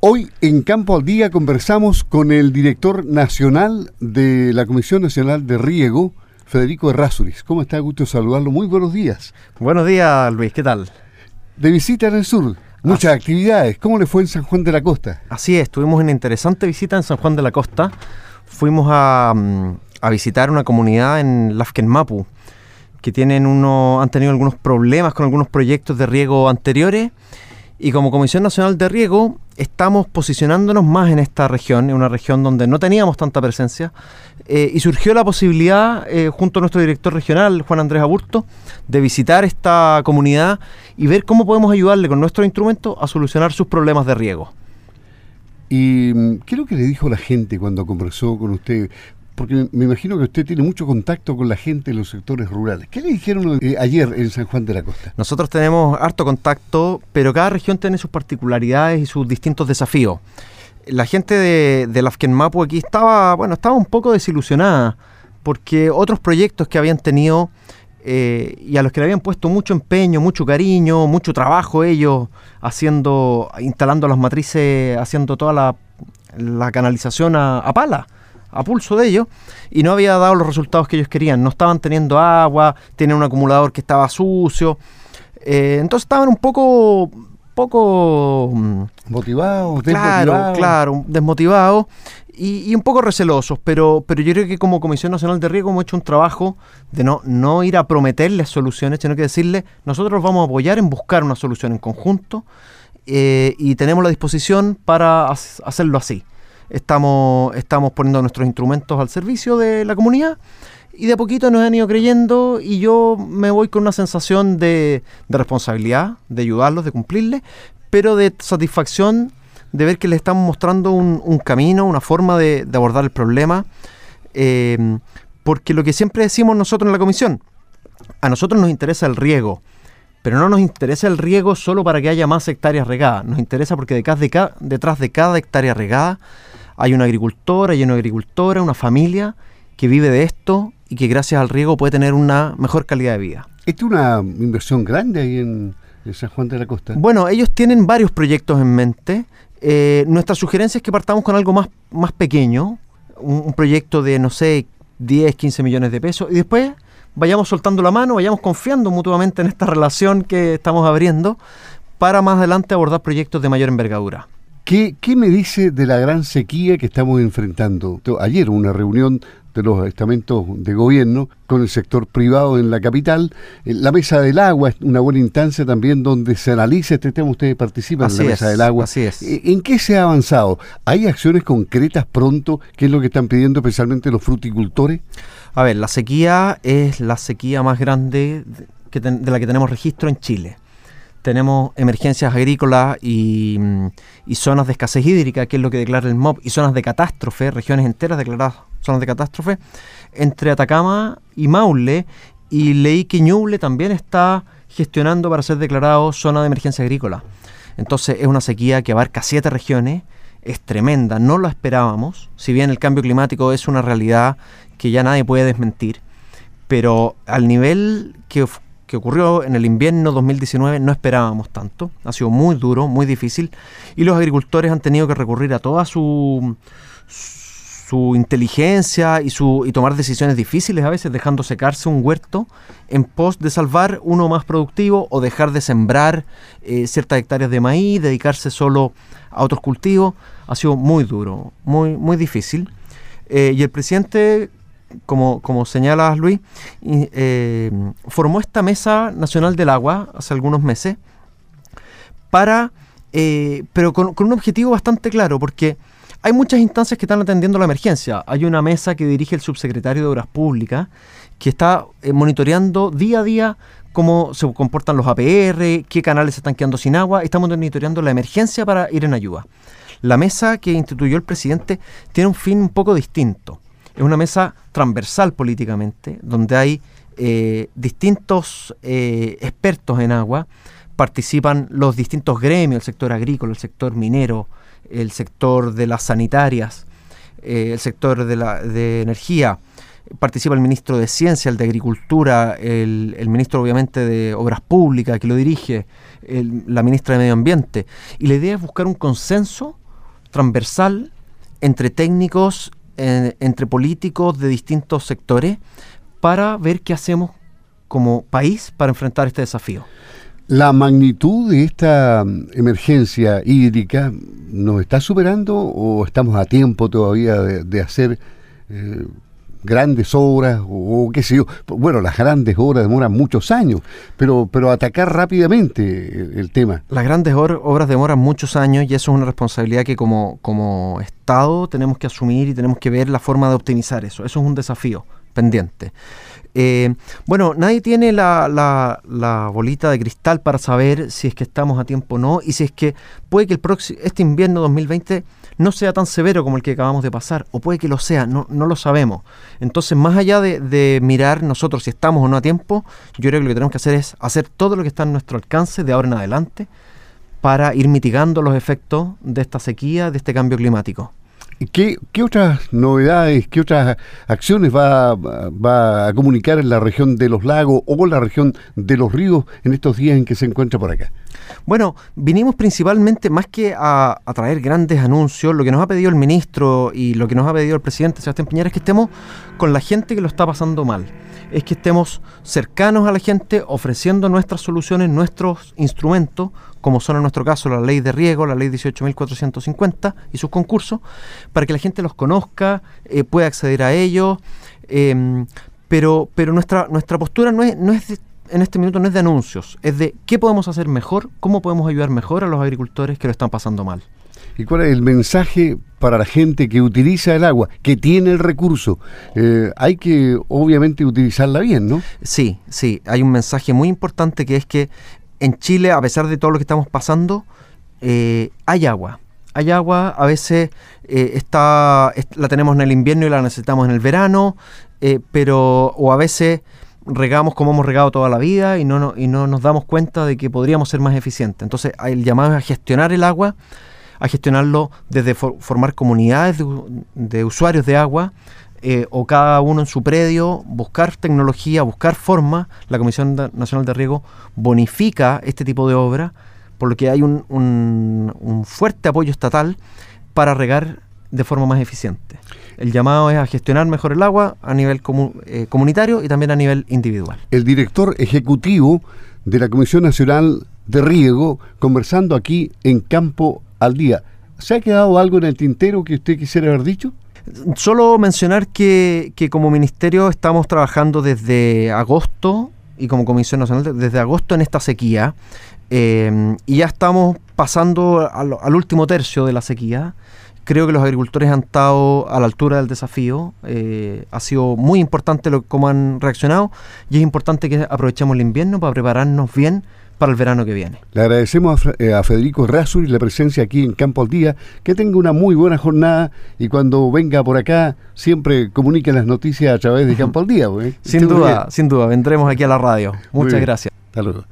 Hoy en Campo al Día conversamos con el director nacional de la Comisión Nacional de Riego, Federico Errázuriz. ¿Cómo está? Gusto saludarlo. Muy buenos días. Buenos días, Luis. ¿Qué tal? De visita en el sur. Muchas actividades. ¿Cómo le fue en San Juan de la Costa? Así es, tuvimos una interesante visita en San Juan de la Costa. Fuimos a, mm, visitar una comunidad en Lafkenmapu que tienen uno, han tenido algunos problemas con algunos proyectos de riego anteriores y como Comisión Nacional de Riego estamos posicionándonos más en esta región, en una región donde no teníamos tanta presencia, eh, y surgió la posibilidad, eh, junto a nuestro director regional, Juan Andrés Aburto, de visitar esta comunidad y ver cómo podemos ayudarle con nuestros instrumentos a solucionar sus problemas de riego. ¿Y mm, qué es lo que le dijo la gente cuando conversó con usted? Porque me imagino que usted tiene mucho contacto con la gente en los sectores rurales. ¿Qué le dijeron eh, ayer en San Juan de la Costa? Nosotros tenemos harto contacto, pero cada región tiene sus particularidades y sus distintos desafíos. La gente de, de Mapu aquí estaba, bueno, estaba un poco desilusionada porque otros proyectos que habían tenido eh, y a los que le habían puesto mucho empeño, mucho cariño, mucho trabajo ellos haciendo, instalando las matrices, haciendo toda la, canalización a pala a pulso de ellos y no había dado los resultados que ellos querían. No estaban teniendo agua, tienen un acumulador que estaba sucio. Eh, entonces estaban un poco poco mm, motivados, claro, claro, desmotivados y, un poco recelosos, pero, pero yo creo que como Comisión Nacional de Riego hemos hecho un trabajo de no, no ir a prometerles soluciones, sino que decirles, nosotros vamos a apoyar en buscar una solución en conjunto eh, y tenemos la disposición para hacerlo así estamos, estamos poniendo nuestros instrumentos al servicio de la comunidad y de a poquito nos han ido creyendo y yo me voy con una sensación de, responsabilidad, de ayudarlos, de cumplirles, pero de satisfacción de ver que les estamos mostrando un, camino, una forma de, abordar el problema, eh, porque lo que siempre decimos nosotros en la comisión, a nosotros nos interesa el riego, pero no nos interesa el riego solo para que haya más hectáreas regadas, nos interesa porque detrás de cada, detrás de cada hectárea regada hay una agricultora, hay una agricultora, una familia que vive de esto y que gracias al riego puede tener una mejor calidad de vida. ¿Esto es una inversión grande ahí en, San Juan de la Costa? Bueno, ellos tienen varios proyectos en mente. Eh, nuestra sugerencia es que partamos con algo más, más pequeño, un, proyecto de, no sé, 10, 15 millones de pesos, y después vayamos soltando la mano, vayamos confiando mutuamente en esta relación que estamos abriendo para más adelante abordar proyectos de mayor envergadura. ¿Qué, me dice de la gran sequía que estamos enfrentando? Ayer una reunión de los estamentos de gobierno con el sector privado en la capital. Eh, la Mesa del Agua es una buena instancia también donde se analiza este tema. Ustedes participan en la Mesa del Agua. Así es. Eh, ¿En qué se ha avanzado? ¿Hay acciones concretas pronto? ¿Qué es lo que están pidiendo especialmente los fruticultores? A ver, la sequía es la sequía más grande de la que tenemos registro en Chile tenemos emergencias agrícolas y, zonas de escasez hídrica, que es lo que declara el MOB, y zonas de catástrofe, regiones enteras declaradas zonas de catástrofe, entre Atacama y Maule, y leí que Ñuble también está gestionando para ser declarado zona de emergencia agrícola. Entonces es una sequía que abarca siete regiones, es tremenda, no lo esperábamos, si bien el cambio climático es una realidad que ya nadie puede desmentir, pero al nivel que que ocurrió en el invierno 2019 no esperábamos tanto. Ha sido muy duro, muy difícil. Y los agricultores han tenido que recurrir a toda su, su inteligencia y, su, y tomar decisiones difíciles a veces, dejando secarse un huerto en pos de salvar uno más productivo o dejar de sembrar eh, ciertas hectáreas de maíz, dedicarse solo a otros cultivos. Ha sido muy duro, muy, muy difícil. Eh, y el presidente como, como señalas Luis, eh, formó esta Mesa Nacional del Agua hace algunos meses para, eh, pero con, un objetivo bastante claro, porque hay muchas instancias que están atendiendo la emergencia. Hay una mesa que dirige el subsecretario de Obras Públicas que está eh, monitoreando día a día cómo se comportan los APR, qué canales se están quedando sin agua. Estamos monitoreando la emergencia para ir en ayuda. La mesa que instituyó el presidente tiene un fin un poco distinto es una mesa transversal políticamente, donde hay eh, distintos eh, expertos en agua, participan los distintos gremios, el sector agrícola, el sector minero, el sector de las sanitarias, eh, el sector de, la, de energía, participa el ministro de Ciencia, el de Agricultura, el, ministro obviamente de Obras Públicas que lo dirige, la ministra de Medio Ambiente. Y la idea es buscar un consenso transversal entre técnicos, entre políticos de distintos sectores, para ver qué hacemos como país para enfrentar este desafío. ¿La magnitud de esta mm, emergencia hídrica nos está superando o estamos a tiempo todavía de, hacer eh, grandes obras o, qué sé yo? Bueno, las grandes obras demoran muchos años, pero, pero atacar rápidamente el, tema. Las grandes obras demoran muchos años y eso es una responsabilidad que como, como Estado tenemos que asumir y tenemos que ver la forma de optimizar eso. Eso es un desafío pendiente. Eh, bueno, nadie tiene la, la, bolita de cristal para saber si es que estamos a tiempo o no y si es que puede que el próximo, este invierno 2020 no sea tan severo como el que acabamos de pasar, o puede que lo sea, no, no lo sabemos. Entonces, más allá de, de, mirar nosotros si estamos o no a tiempo, yo creo que lo que tenemos que hacer es hacer todo lo que está en nuestro alcance de ahora en adelante para ir mitigando los efectos de esta sequía, de este cambio climático. ¿Qué, ¿Qué, otras novedades, qué otras acciones va, a comunicar en la región de los lagos o la región de los ríos en estos días en que se encuentra por acá? Bueno, vinimos principalmente más que a, a, traer grandes anuncios, lo que nos ha pedido el ministro y lo que nos ha pedido el presidente Sebastián Piñera es que estemos con la gente que lo está pasando mal es que estemos cercanos a la gente ofreciendo nuestras soluciones, nuestros instrumentos, como son en nuestro caso la ley de riego, la ley 18.450 y sus concursos, para que la gente los conozca, eh, pueda acceder a ellos. Em, pero pero nuestra, nuestra postura no es, no es en este minuto no es de anuncios, es de qué podemos hacer mejor, cómo podemos ayudar mejor a los agricultores que lo están pasando mal. ¿Y cuál es el mensaje para la gente que utiliza el agua, que tiene el recurso? Eh, hay que obviamente utilizarla bien, ¿no? Sí, sí, hay un mensaje muy importante que es que en Chile, a pesar de todo lo que estamos pasando, eh, hay agua. Hay agua, a veces eh, está, la tenemos en el invierno y la necesitamos en el verano, pero o a veces regamos como hemos regado toda la vida y no, y no nos damos cuenta de que podríamos ser más eficientes. Entonces, el llamado es a gestionar el agua a gestionarlo desde formar comunidades de, usuarios de agua eh, o cada uno en su predio, buscar tecnología, buscar forma. La Comisión Nacional de Riego bonifica este tipo de obra, por lo que hay un, un, fuerte apoyo estatal para regar de forma más eficiente. El llamado es a gestionar mejor el agua a nivel eh, comunitario y también a nivel individual. El director ejecutivo de la Comisión Nacional de Riego, conversando aquí en Campo al día. ¿Se ha quedado algo en el tintero que usted quisiera haber dicho? Solo mencionar que, como ministerio estamos trabajando desde agosto y como Comisión Nacional desde agosto en esta sequía eh, y ya estamos pasando al, último tercio de la sequía. Creo que los agricultores han estado a la altura del desafío. Eh, ha sido muy importante lo, cómo han reaccionado y es importante que aprovechemos el invierno para prepararnos bien para el verano que viene. Le agradecemos a, eh, Federico Razuri la presencia aquí en Campo al Día. Que tenga una muy buena jornada y cuando venga por acá siempre comunique las noticias a través de Campo al Día. Sin duda, sin duda. Vendremos aquí a la radio. Muchas gracias. Hasta luego.